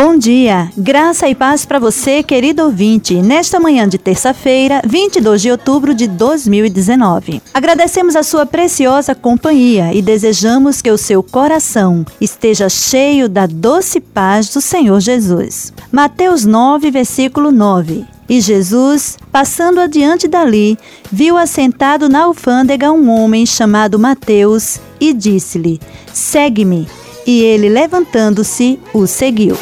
Bom dia, graça e paz para você, querido ouvinte, nesta manhã de terça-feira, 22 de outubro de 2019. Agradecemos a sua preciosa companhia e desejamos que o seu coração esteja cheio da doce paz do Senhor Jesus. Mateus 9, versículo 9. E Jesus, passando adiante dali, viu assentado na alfândega um homem chamado Mateus e disse-lhe: Segue-me. E ele, levantando-se, o seguiu.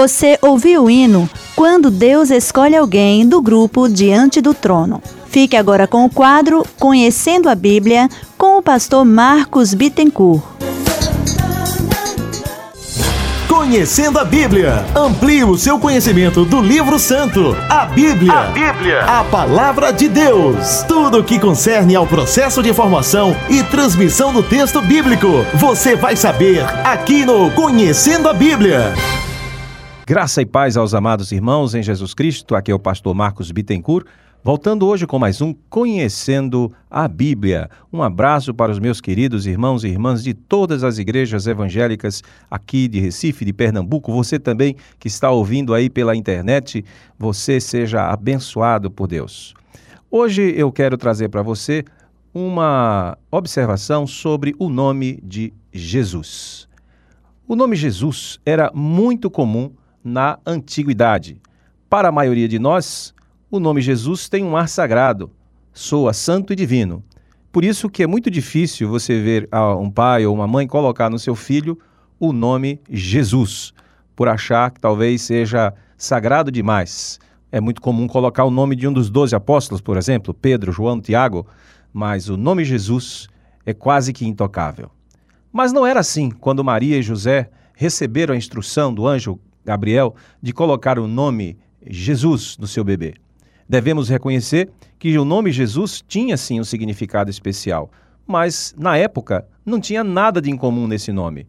Você ouviu o hino Quando Deus Escolhe Alguém do grupo Diante do Trono. Fique agora com o quadro Conhecendo a Bíblia com o pastor Marcos Bittencourt. Conhecendo a Bíblia. Amplie o seu conhecimento do livro santo, a Bíblia. A Bíblia. A palavra de Deus. Tudo o que concerne ao processo de formação e transmissão do texto bíblico, você vai saber aqui no Conhecendo a Bíblia. Graça e paz aos amados irmãos em Jesus Cristo. Aqui é o pastor Marcos Bittencourt Voltando hoje com mais um Conhecendo a Bíblia. Um abraço para os meus queridos irmãos e irmãs de todas as igrejas evangélicas aqui de Recife, de Pernambuco. Você também que está ouvindo aí pela internet, você seja abençoado por Deus. Hoje eu quero trazer para você uma observação sobre o nome de Jesus. O nome Jesus era muito comum na antiguidade. Para a maioria de nós, o nome Jesus tem um ar sagrado, soa santo e divino. Por isso que é muito difícil você ver um pai ou uma mãe colocar no seu filho o nome Jesus, por achar que talvez seja sagrado demais. É muito comum colocar o nome de um dos doze apóstolos, por exemplo, Pedro, João, Tiago, mas o nome Jesus é quase que intocável. Mas não era assim quando Maria e José receberam a instrução do anjo Gabriel de colocar o nome Jesus no seu bebê. Devemos reconhecer que o nome Jesus tinha sim um significado especial, mas na época não tinha nada de incomum nesse nome.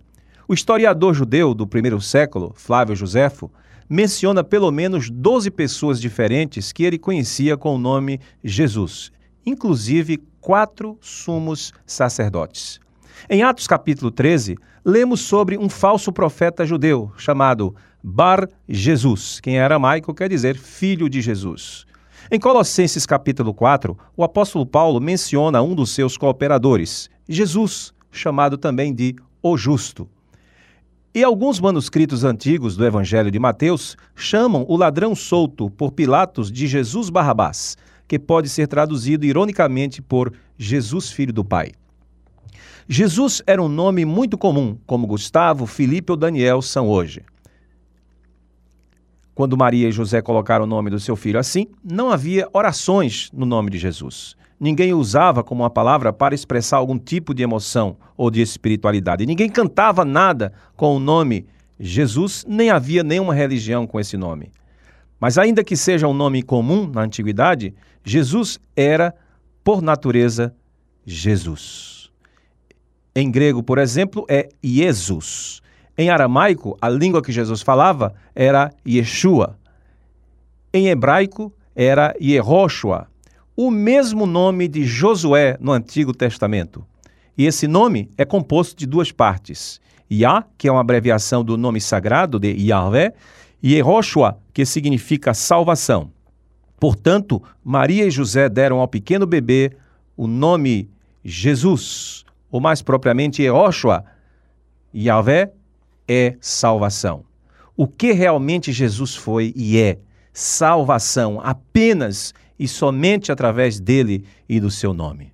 O historiador judeu do primeiro século, Flávio Josefo, menciona pelo menos 12 pessoas diferentes que ele conhecia com o nome Jesus, inclusive quatro sumos sacerdotes. Em Atos capítulo 13, lemos sobre um falso profeta judeu chamado Bar Jesus, que em aramaico quer dizer filho de Jesus. Em Colossenses capítulo 4, o apóstolo Paulo menciona um dos seus cooperadores, Jesus, chamado também de o Justo. E alguns manuscritos antigos do Evangelho de Mateus chamam o ladrão solto por Pilatos de Jesus Barrabás, que pode ser traduzido ironicamente por Jesus Filho do Pai. Jesus era um nome muito comum, como Gustavo, Felipe ou Daniel são hoje. Quando Maria e José colocaram o nome do seu filho assim, não havia orações no nome de Jesus. Ninguém usava como uma palavra para expressar algum tipo de emoção ou de espiritualidade. Ninguém cantava nada com o nome Jesus, nem havia nenhuma religião com esse nome. Mas, ainda que seja um nome comum na antiguidade, Jesus era, por natureza, Jesus. Em grego, por exemplo, é Jesus. Em aramaico, a língua que Jesus falava era Yeshua. Em hebraico, era Yehoshua, o mesmo nome de Josué no Antigo Testamento. E esse nome é composto de duas partes. Yah, que é uma abreviação do nome sagrado de Yahvé, e Yehoshua, que significa salvação. Portanto, Maria e José deram ao pequeno bebê o nome Jesus, ou mais propriamente Yehoshua. Yahvé é salvação. O que realmente Jesus foi e é salvação apenas e somente através dele e do seu nome.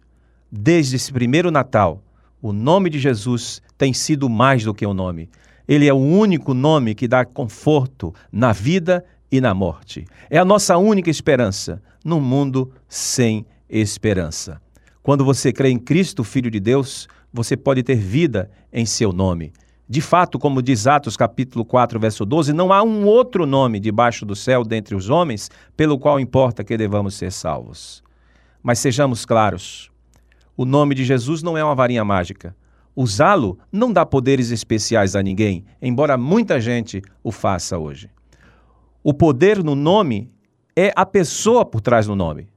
Desde esse primeiro Natal, o nome de Jesus tem sido mais do que um nome. Ele é o único nome que dá conforto na vida e na morte. É a nossa única esperança num mundo sem esperança. Quando você crê em Cristo, Filho de Deus, você pode ter vida em seu nome. De fato, como diz Atos capítulo 4, verso 12, não há um outro nome debaixo do céu dentre os homens pelo qual importa que devamos ser salvos. Mas sejamos claros, o nome de Jesus não é uma varinha mágica. Usá-lo não dá poderes especiais a ninguém, embora muita gente o faça hoje. O poder no nome é a pessoa por trás do nome.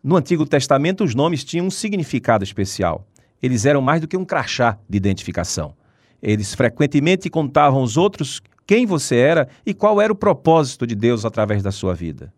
No Antigo Testamento, os nomes tinham um significado especial. Eles eram mais do que um crachá de identificação. Eles frequentemente contavam aos outros quem você era e qual era o propósito de Deus através da sua vida.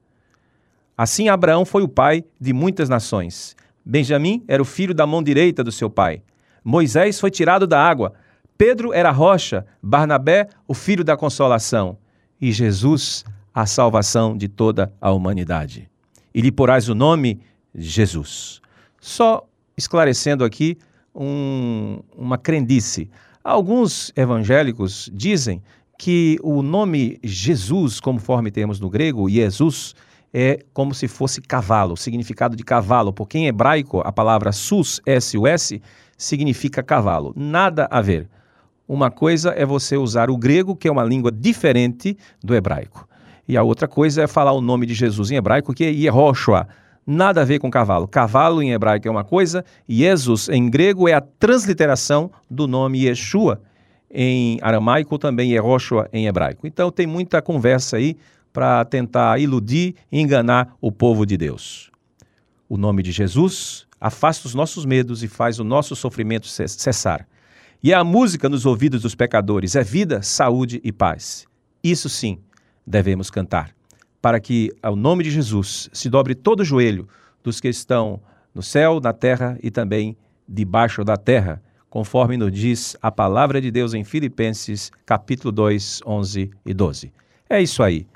Assim, Abraão foi o pai de muitas nações. Benjamim era o filho da mão direita do seu pai. Moisés foi tirado da água. Pedro era a rocha. Barnabé, o filho da consolação. E Jesus, a salvação de toda a humanidade. E lhe porás o nome Jesus. Só esclarecendo aqui um, uma crendice. Alguns evangélicos dizem que o nome Jesus, conforme temos no grego, Jesus, é como se fosse cavalo, significado de cavalo, porque em hebraico a palavra sus, S-U-S, significa cavalo. Nada a ver. Uma coisa é você usar o grego, que é uma língua diferente do hebraico. E a outra coisa é falar o nome de Jesus em hebraico, que é Yehoshua. Nada a ver com cavalo. Cavalo em hebraico é uma coisa, Jesus em grego é a transliteração do nome Yeshua em aramaico, também Yehoshua em hebraico. Então tem muita conversa aí para tentar iludir e enganar o povo de Deus. O nome de Jesus afasta os nossos medos e faz o nosso sofrimento cessar. E a música nos ouvidos dos pecadores é vida, saúde e paz. Isso sim devemos cantar, para que ao nome de Jesus se dobre todo o joelho dos que estão no céu, na terra e também debaixo da terra, conforme nos diz a palavra de Deus em Filipenses, capítulo 2, 11 e 12. É isso aí.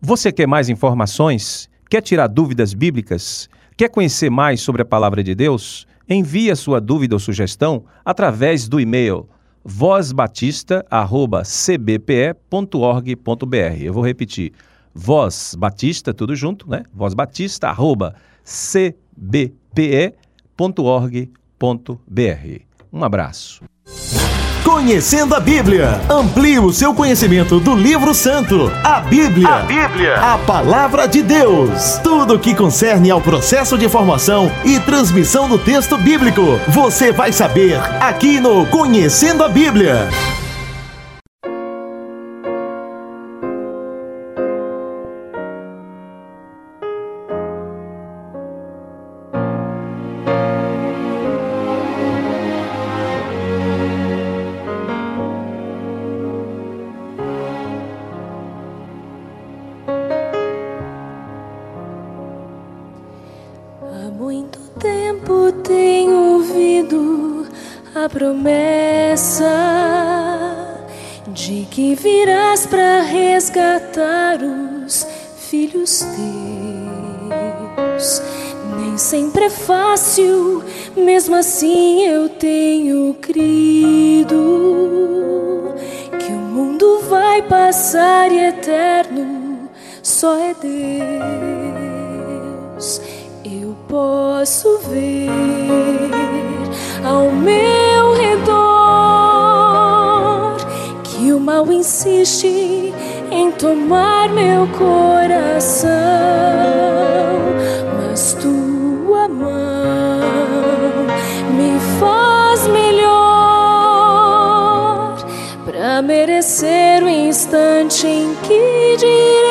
Você quer mais informações? Quer tirar dúvidas bíblicas? Quer conhecer mais sobre a palavra de Deus? Envie a sua dúvida ou sugestão através do e-mail vozbatista@cbpe.org.br. Eu vou repetir: vozbatista tudo junto, né? vozbatista@cbpe.org.br. Um abraço. Conhecendo a Bíblia. Amplie o seu conhecimento do livro santo, a Bíblia. A Bíblia. A palavra de Deus. Tudo o que concerne ao processo de formação e transmissão do texto bíblico. Você vai saber aqui no Conhecendo a Bíblia. Resgatar os filhos teus. Nem sempre é fácil, mesmo assim eu tenho crido que o mundo vai passar e eterno só é Deus. Eu posso ver ao meu insiste em tomar meu coração, mas tua mão me faz melhor para merecer o instante em que direi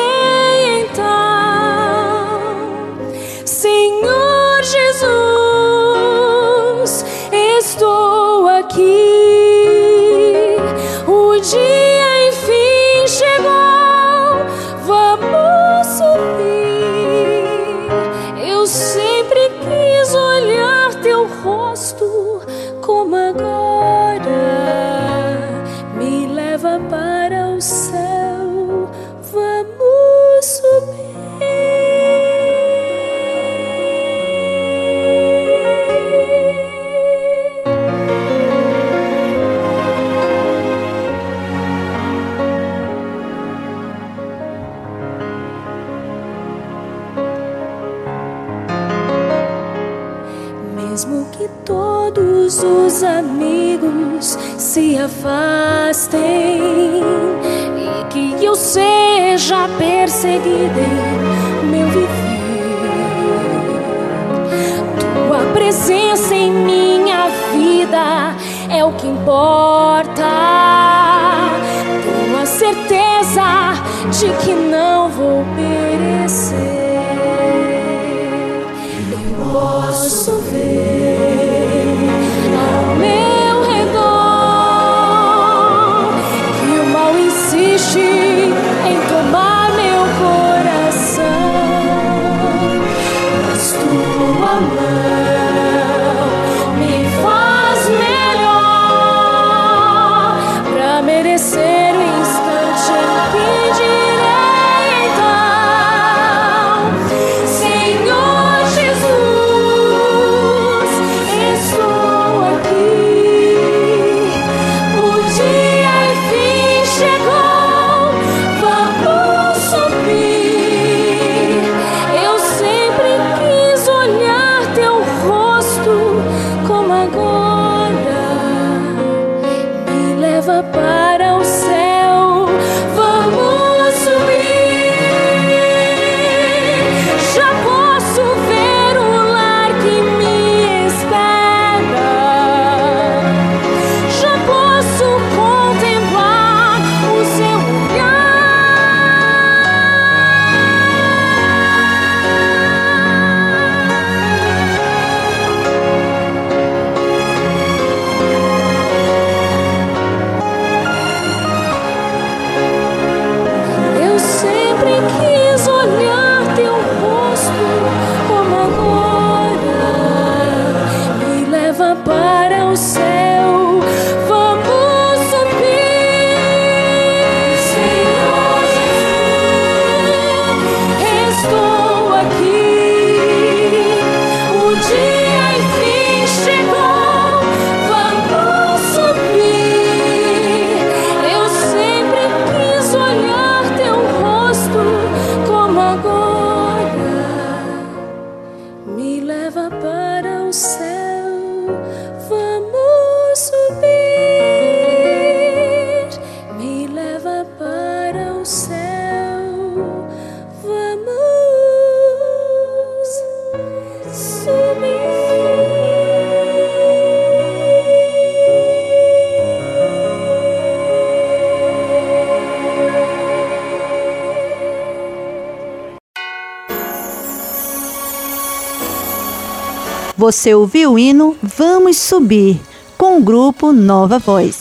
Você ouviu o hino Vamos Subir, com o grupo Nova Voz.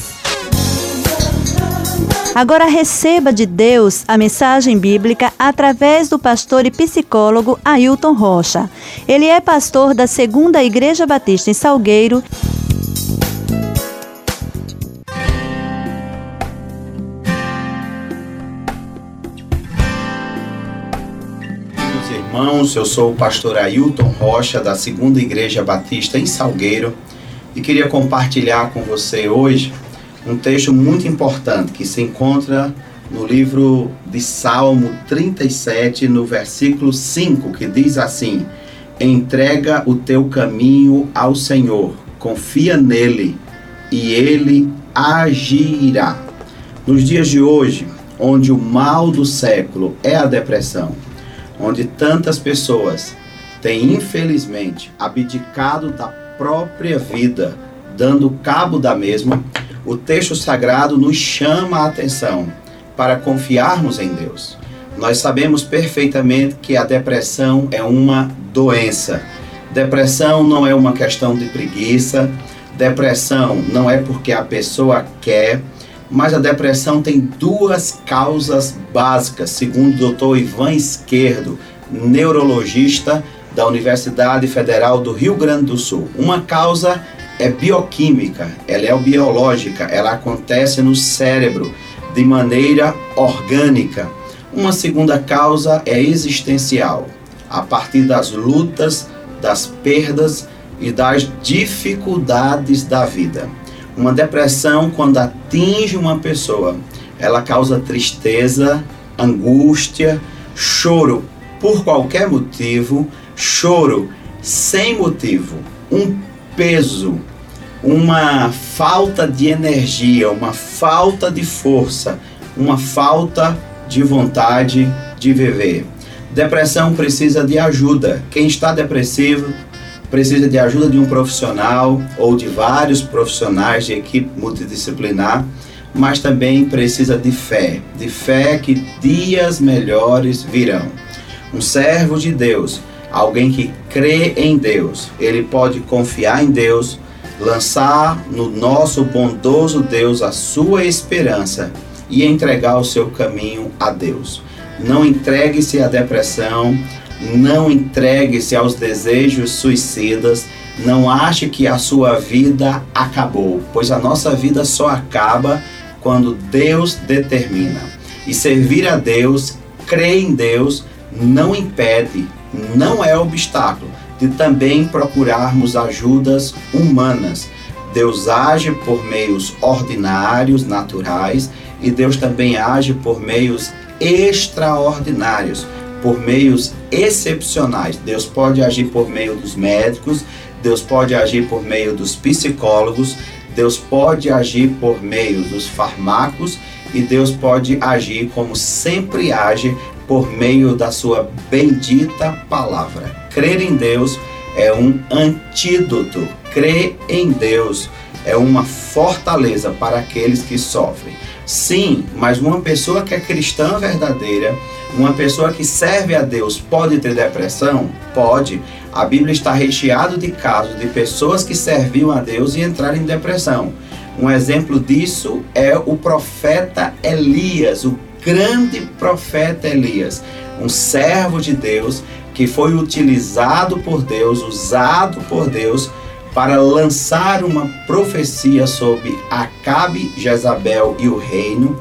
Agora receba de Deus a mensagem bíblica através do pastor e psicólogo Ailton Rocha. Ele é pastor da Segunda Igreja Batista em Salgueiro. Irmãos, eu sou o pastor Ailton Rocha, da Segunda Igreja Batista em Salgueiro, e queria compartilhar com você hoje um texto muito importante que se encontra no livro de Salmo 37, no versículo 5, que diz assim: Entrega o teu caminho ao Senhor, confia nele e ele agirá. Nos dias de hoje, onde o mal do século é a depressão, onde tantas pessoas têm infelizmente abdicado da própria vida, dando cabo da mesma, o texto sagrado nos chama a atenção para confiarmos em Deus. Nós sabemos perfeitamente que a depressão é uma doença. Depressão não é uma questão de preguiça, depressão não é porque a pessoa quer, mas a depressão tem duas causas básicas, segundo o Dr. Ivan Esquerdo, neurologista da Universidade Federal do Rio Grande do Sul. Uma causa é bioquímica, ela é biológica, ela acontece no cérebro de maneira orgânica. Uma segunda causa é existencial, a partir das lutas, das perdas e das dificuldades da vida. Uma depressão, quando atinge uma pessoa, ela causa tristeza, angústia, choro por qualquer motivo, choro sem motivo, um peso, uma falta de energia, uma falta de força, uma falta de vontade de viver. Depressão precisa de ajuda. Quem está depressivo precisa de ajuda de um profissional ou de vários profissionais de equipe multidisciplinar, mas também precisa de fé, de fé que dias melhores virão. Um servo de Deus, alguém que crê em Deus, ele pode confiar em Deus, lançar no nosso bondoso Deus a sua esperança e entregar o seu caminho a Deus. Não entregue-se à depressão, não entregue-se aos desejos suicidas, não ache que a sua vida acabou, pois a nossa vida só acaba quando Deus determina. E servir a Deus, crer em Deus, não impede, não é obstáculo de também procurarmos ajudas humanas. Deus age por meios ordinários, naturais, e Deus também age por meios extraordinários, por meios excepcionais. Deus pode agir por meio dos médicos, Deus pode agir por meio dos psicólogos, Deus pode agir por meio dos fármacos e Deus pode agir como sempre age por meio da sua bendita palavra. Crer em Deus é um antídoto. Crer em Deus é uma fortaleza para aqueles que sofrem. Sim, mas uma pessoa que é cristã verdadeira, uma pessoa que serve a Deus, pode ter depressão? Pode. A Bíblia está recheada de casos de pessoas que serviam a Deus e entraram em depressão. Um exemplo disso é o profeta Elias, o grande profeta Elias, um servo de Deus que foi utilizado por Deus, usado por Deus para lançar uma profecia sobre Acabe, Jezabel e o reino.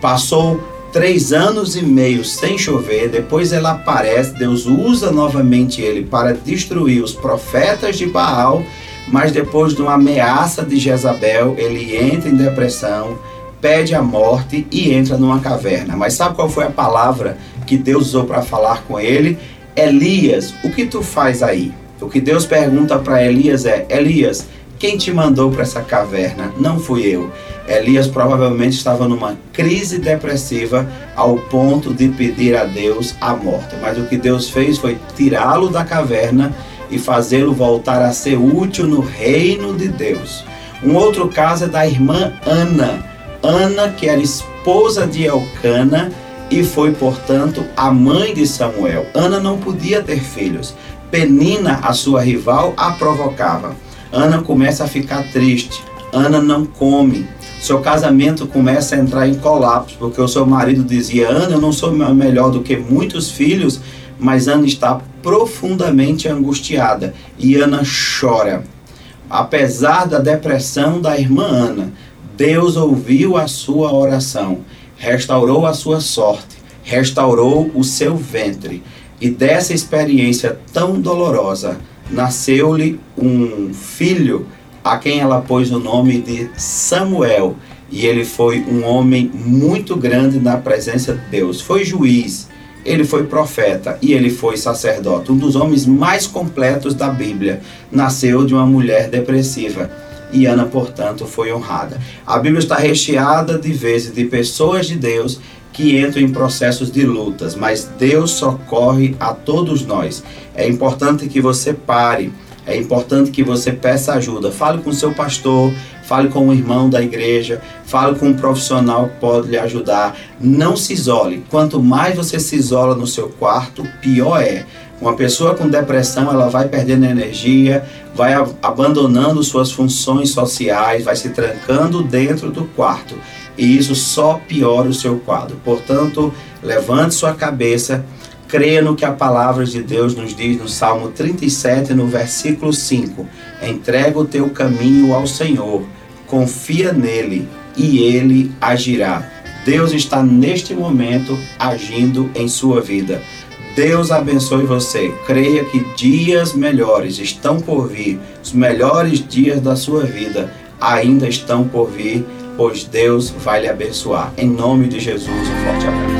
Passou três anos e meio sem chover, depois ela aparece, Deus usa novamente ele para destruir os profetas de Baal mas depois de uma ameaça de Jezabel, ele entra em depressão, pede a morte e entra numa caverna. Mas sabe qual foi a palavra que Deus usou para falar com ele? Elias, o que tu faz aí? O que Deus pergunta para Elias é: Elias, quem te mandou para essa caverna? Não fui eu. Elias provavelmente estava numa crise depressiva ao ponto de pedir a Deus a morte. Mas o que Deus fez foi tirá-lo da caverna e fazê-lo voltar a ser útil no reino de Deus. Um outro caso é da irmã Ana. Ana, que era esposa de Elcana e foi, portanto, a mãe de Samuel. Ana não podia ter filhos. Penina, a sua rival, a provocava. Ana começa a ficar triste. Ana não come. Seu casamento começa a entrar em colapso, porque o seu marido dizia: Ana, eu não sou melhor do que muitos filhos mas Ana está profundamente angustiada e Ana chora. Apesar da depressão da irmã Ana, Deus ouviu a sua oração, restaurou a sua sorte, restaurou o seu ventre. E dessa experiência tão dolorosa, nasceu-lhe um filho a quem ela pôs o nome de Samuel. E ele foi um homem muito grande na presença de Deus. Foi juiz, ele foi profeta e ele foi sacerdote, um dos homens mais completos da Bíblia. Nasceu de uma mulher depressiva e Ana, portanto, foi honrada. A Bíblia está recheada de vezes de pessoas de Deus que entram em processos de lutas, mas Deus socorre a todos nós. É importante que você pare, é importante que você peça ajuda. Fale com seu pastor, fale com um irmão da igreja, fale com um profissional que pode lhe ajudar. Não se isole. Quanto mais você se isola no seu quarto, pior é. Uma pessoa com depressão, ela vai perdendo energia, vai abandonando suas funções sociais, vai se trancando dentro do quarto. E isso só piora o seu quadro. Portanto, levante sua cabeça, creia no que a palavra de Deus nos diz no Salmo 37, no versículo 5. Entrega o teu caminho ao Senhor confia nele e ele agirá. Deus está neste momento agindo em sua vida. Deus abençoe você. Creia que dias melhores estão por vir. Os melhores dias da sua vida ainda estão por vir, pois Deus vai lhe abençoar. Em nome de Jesus, um forte abraço.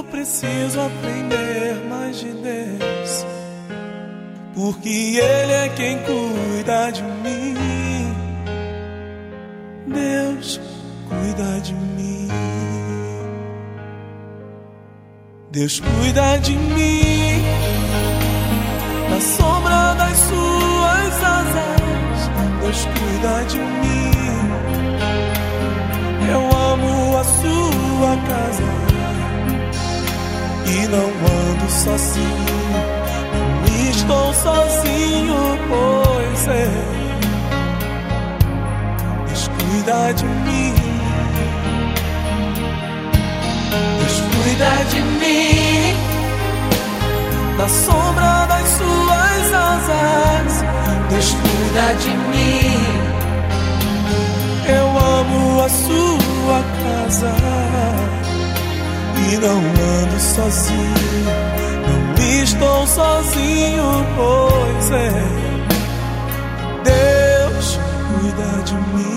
Eu preciso aprender mais de Deus, porque Ele é quem cuida de mim. Deus cuida de mim. Deus cuida de mim na sombra das suas asas. Deus cuida de mim. Eu amo a sua casa e não ando sozinho, não estou sozinho, pois é. Descuida de mim, descuida de mim. Na sombra das suas asas, descuida de mim. Eu amo a sua casa e não ando sozinho. Não estou sozinho, pois é. Deus cuida de mim.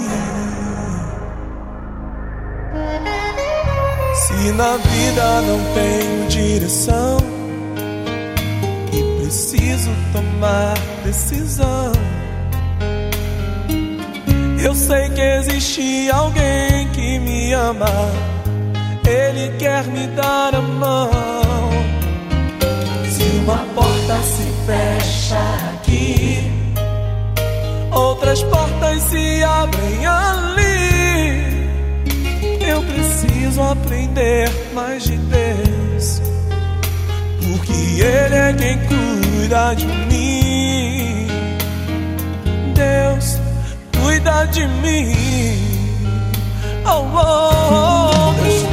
Se na vida não tenho direção e preciso tomar decisão. Eu sei que existe alguém que me ama. Ele quer me dar a mão. Se uma porta se fecha aqui, outras portas se abrem ali. Eu preciso aprender mais de Deus, porque Ele é quem cuida de mim. Deus cuida de mim. Oh, oh, oh,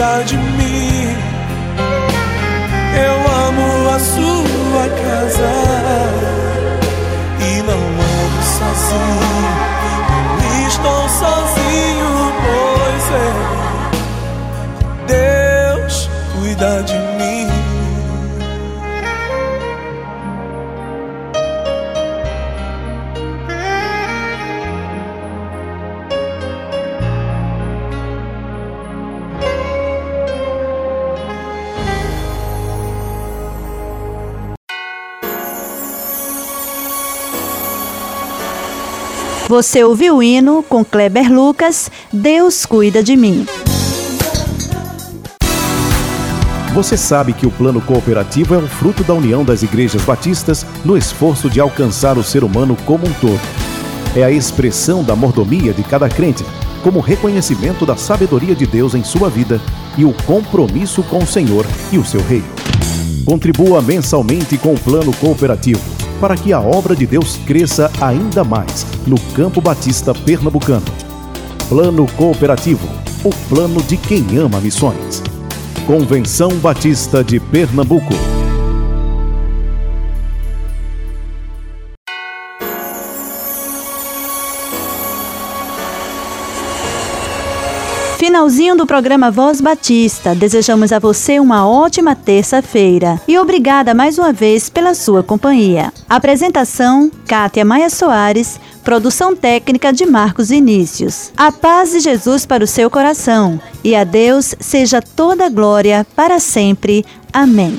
Deus cuida de mim. Eu amo a sua casa e não ando sozinho. Não estou sozinho, pois é. Deus cuida de mim. Você ouviu o hino com Kleber Lucas, Deus cuida de mim. Você sabe que o plano cooperativo é um fruto da união das igrejas batistas no esforço de alcançar o ser humano como um todo. É a expressão da mordomia de cada crente, como reconhecimento da sabedoria de Deus em sua vida e o compromisso com o Senhor e o seu reino. Contribua mensalmente com o plano cooperativo para que a obra de Deus cresça ainda mais no Campo Batista Pernambucano. Plano Cooperativo, o plano de quem ama missões. Convenção Batista de Pernambuco. Finalzinho do programa Voz Batista. Desejamos a você uma ótima terça-feira e obrigada mais uma vez pela sua companhia. Apresentação: Kátia Maia Soares. Produção técnica de Marcos Vinícius. A paz de Jesus para o seu coração e a Deus seja toda glória para sempre. Amém.